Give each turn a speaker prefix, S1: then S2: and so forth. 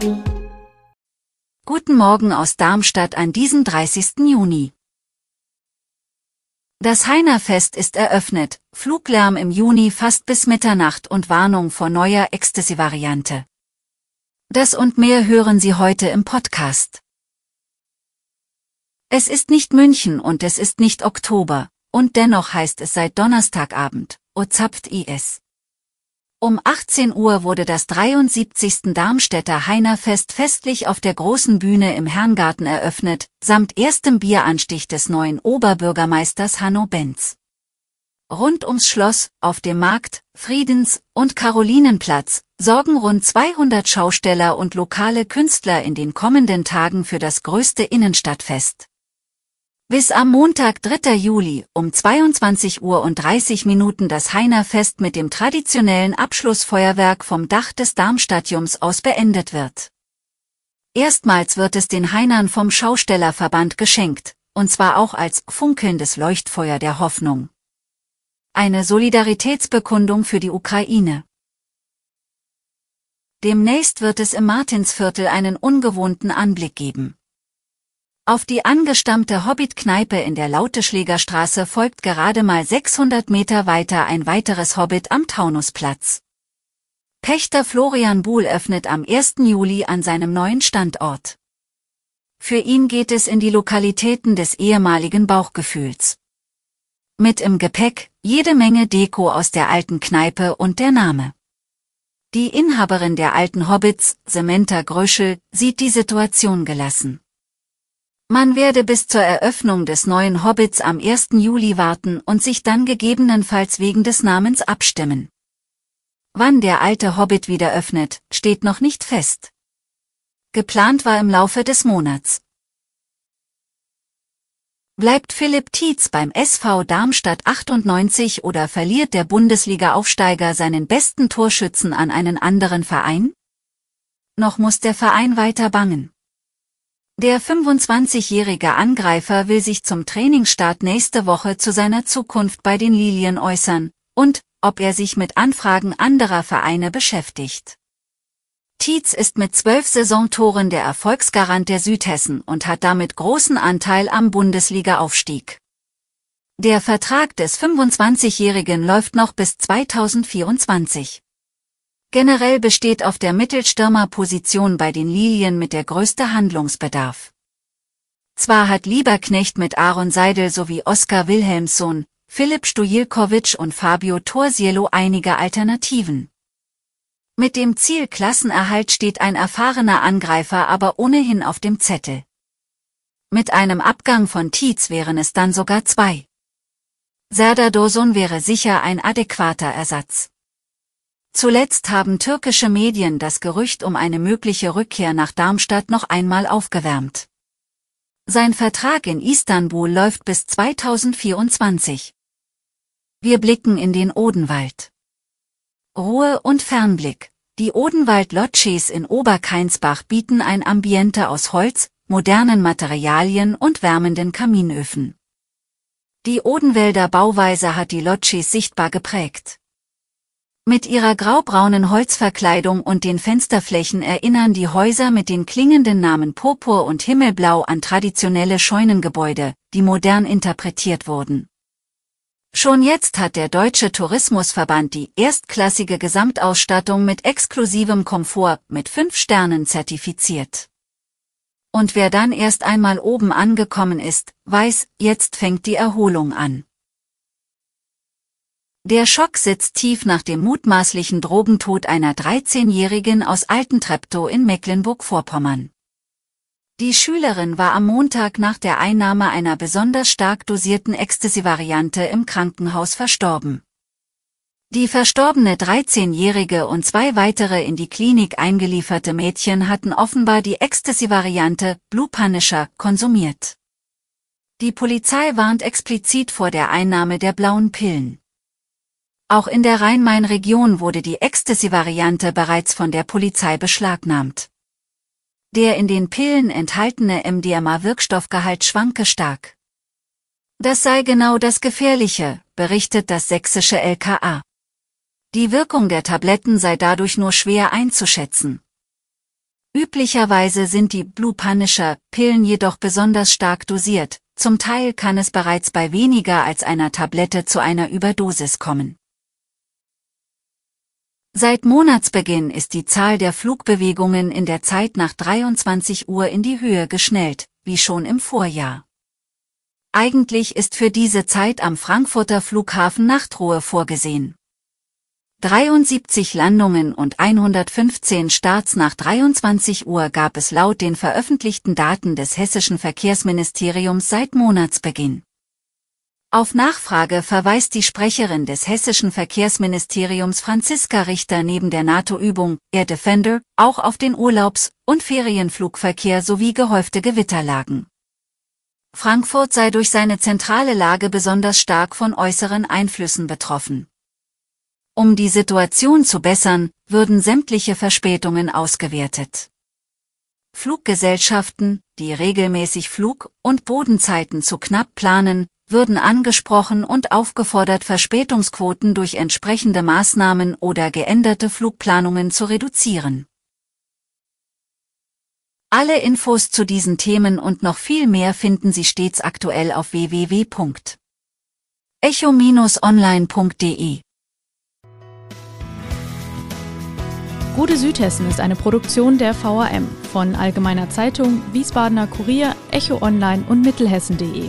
S1: Guten Morgen aus Darmstadt an diesem 30. Juni. Das Heinerfest ist eröffnet, Fluglärm im Juni fast bis Mitternacht und Warnung vor neuer Ecstasy-Variante. Das und mehr hören Sie heute im Podcast. Es ist nicht München und es ist nicht Oktober, und dennoch heißt es seit Donnerstagabend, O zapft IS. Um 18 Uhr wurde das 73. Darmstädter Heinerfest festlich auf der großen Bühne im Herrengarten eröffnet, samt erstem Bieranstich des neuen Oberbürgermeisters Hanno Benz. Rund ums Schloss, auf dem Markt, Friedens- und Karolinenplatz, sorgen rund 200 Schausteller und lokale Künstler in den kommenden Tagen für das größte Innenstadtfest. Bis am Montag 3. Juli um 22 Uhr und 30 Minuten das Heinerfest mit dem traditionellen Abschlussfeuerwerk vom Dach des Darmstadiums aus beendet wird. Erstmals wird es den Heinern vom Schaustellerverband geschenkt, und zwar auch als funkelndes Leuchtfeuer der Hoffnung. Eine Solidaritätsbekundung für die Ukraine. Demnächst wird es im Martinsviertel einen ungewohnten Anblick geben. Auf die angestammte Hobbit-Kneipe in der Lauteschlägerstraße folgt gerade mal 600 Meter weiter ein weiteres Hobbit am Taunusplatz. Pächter Florian Buhl öffnet am 1. Juli an seinem neuen Standort. Für ihn geht es in die Lokalitäten des ehemaligen Bauchgefühls. Mit im Gepäck jede Menge Deko aus der alten Kneipe und der Name. Die Inhaberin der alten Hobbits, Samantha Gröschel, sieht die Situation gelassen. Man werde bis zur Eröffnung des neuen Hobbits am 1. Juli warten und sich dann gegebenenfalls wegen des Namens abstimmen. Wann der alte Hobbit wieder öffnet, steht noch nicht fest. Geplant war im Laufe des Monats. Bleibt Philipp Tietz beim SV Darmstadt 98 oder verliert der Bundesliga-Aufsteiger seinen besten Torschützen an einen anderen Verein? Noch muss der Verein weiter bangen. Der 25-jährige Angreifer will sich zum Trainingsstart nächste Woche zu seiner Zukunft bei den Lilien äußern und ob er sich mit Anfragen anderer Vereine beschäftigt. Tietz ist mit zwölf Saisontoren der Erfolgsgarant der Südhessen und hat damit großen Anteil am Bundesliga-Aufstieg. Der Vertrag des 25-Jährigen läuft noch bis 2024. Generell besteht auf der Mittelstürmerposition bei den Lilien mit der größte Handlungsbedarf. Zwar hat Lieberknecht mit Aaron Seidel sowie Oskar Wilhelmsson, Philipp Stojilkovic und Fabio Torsielo einige Alternativen. Mit dem Ziel Klassenerhalt steht ein erfahrener Angreifer aber ohnehin auf dem Zettel. Mit einem Abgang von Tietz wären es dann sogar zwei. Serdar Dosun wäre sicher ein adäquater Ersatz. Zuletzt haben türkische Medien das Gerücht um eine mögliche Rückkehr nach Darmstadt noch einmal aufgewärmt. Sein Vertrag in Istanbul läuft bis 2024. Wir blicken in den Odenwald. Ruhe und Fernblick. Die Odenwald-Lodges in Oberkeinsbach bieten ein Ambiente aus Holz, modernen Materialien und wärmenden Kaminöfen. Die Odenwälder Bauweise hat die Lodges sichtbar geprägt. Mit ihrer graubraunen Holzverkleidung und den Fensterflächen erinnern die Häuser mit den klingenden Namen Purpur und Himmelblau an traditionelle Scheunengebäude, die modern interpretiert wurden. Schon jetzt hat der Deutsche Tourismusverband die erstklassige Gesamtausstattung mit exklusivem Komfort mit fünf Sternen zertifiziert. Und wer dann erst einmal oben angekommen ist, weiß, jetzt fängt die Erholung an. Der Schock sitzt tief nach dem mutmaßlichen Drogentod einer 13-Jährigen aus Altentreptow in Mecklenburg-Vorpommern. Die Schülerin war am Montag nach der Einnahme einer besonders stark dosierten Ecstasy-Variante im Krankenhaus verstorben. Die verstorbene 13-jährige und zwei weitere in die Klinik eingelieferte Mädchen hatten offenbar die Ecstasy-Variante Blue Punisher konsumiert. Die Polizei warnt explizit vor der Einnahme der blauen Pillen. Auch in der Rhein-Main-Region wurde die Ecstasy-Variante bereits von der Polizei beschlagnahmt. Der in den Pillen enthaltene MDMA-Wirkstoffgehalt schwanke stark. Das sei genau das Gefährliche, berichtet das sächsische LKA. Die Wirkung der Tabletten sei dadurch nur schwer einzuschätzen. Üblicherweise sind die Blue Punisher Pillen jedoch besonders stark dosiert, zum Teil kann es bereits bei weniger als einer Tablette zu einer Überdosis kommen. Seit Monatsbeginn ist die Zahl der Flugbewegungen in der Zeit nach 23 Uhr in die Höhe geschnellt, wie schon im Vorjahr. Eigentlich ist für diese Zeit am Frankfurter Flughafen Nachtruhe vorgesehen. 73 Landungen und 115 Starts nach 23 Uhr gab es laut den veröffentlichten Daten des hessischen Verkehrsministeriums seit Monatsbeginn. Auf Nachfrage verweist die Sprecherin des hessischen Verkehrsministeriums Franziska Richter neben der NATO-Übung Air Defender auch auf den Urlaubs- und Ferienflugverkehr sowie gehäufte Gewitterlagen. Frankfurt sei durch seine zentrale Lage besonders stark von äußeren Einflüssen betroffen. Um die Situation zu bessern, würden sämtliche Verspätungen ausgewertet. Fluggesellschaften, die regelmäßig Flug- und Bodenzeiten zu knapp planen, würden angesprochen und aufgefordert, Verspätungsquoten durch entsprechende Maßnahmen oder geänderte Flugplanungen zu reduzieren. Alle Infos zu diesen Themen und noch viel mehr finden Sie stets aktuell auf www.echo-online.de.
S2: Gute Südhessen ist eine Produktion der VAM von Allgemeiner Zeitung, Wiesbadener Kurier, Echo Online und Mittelhessen.de.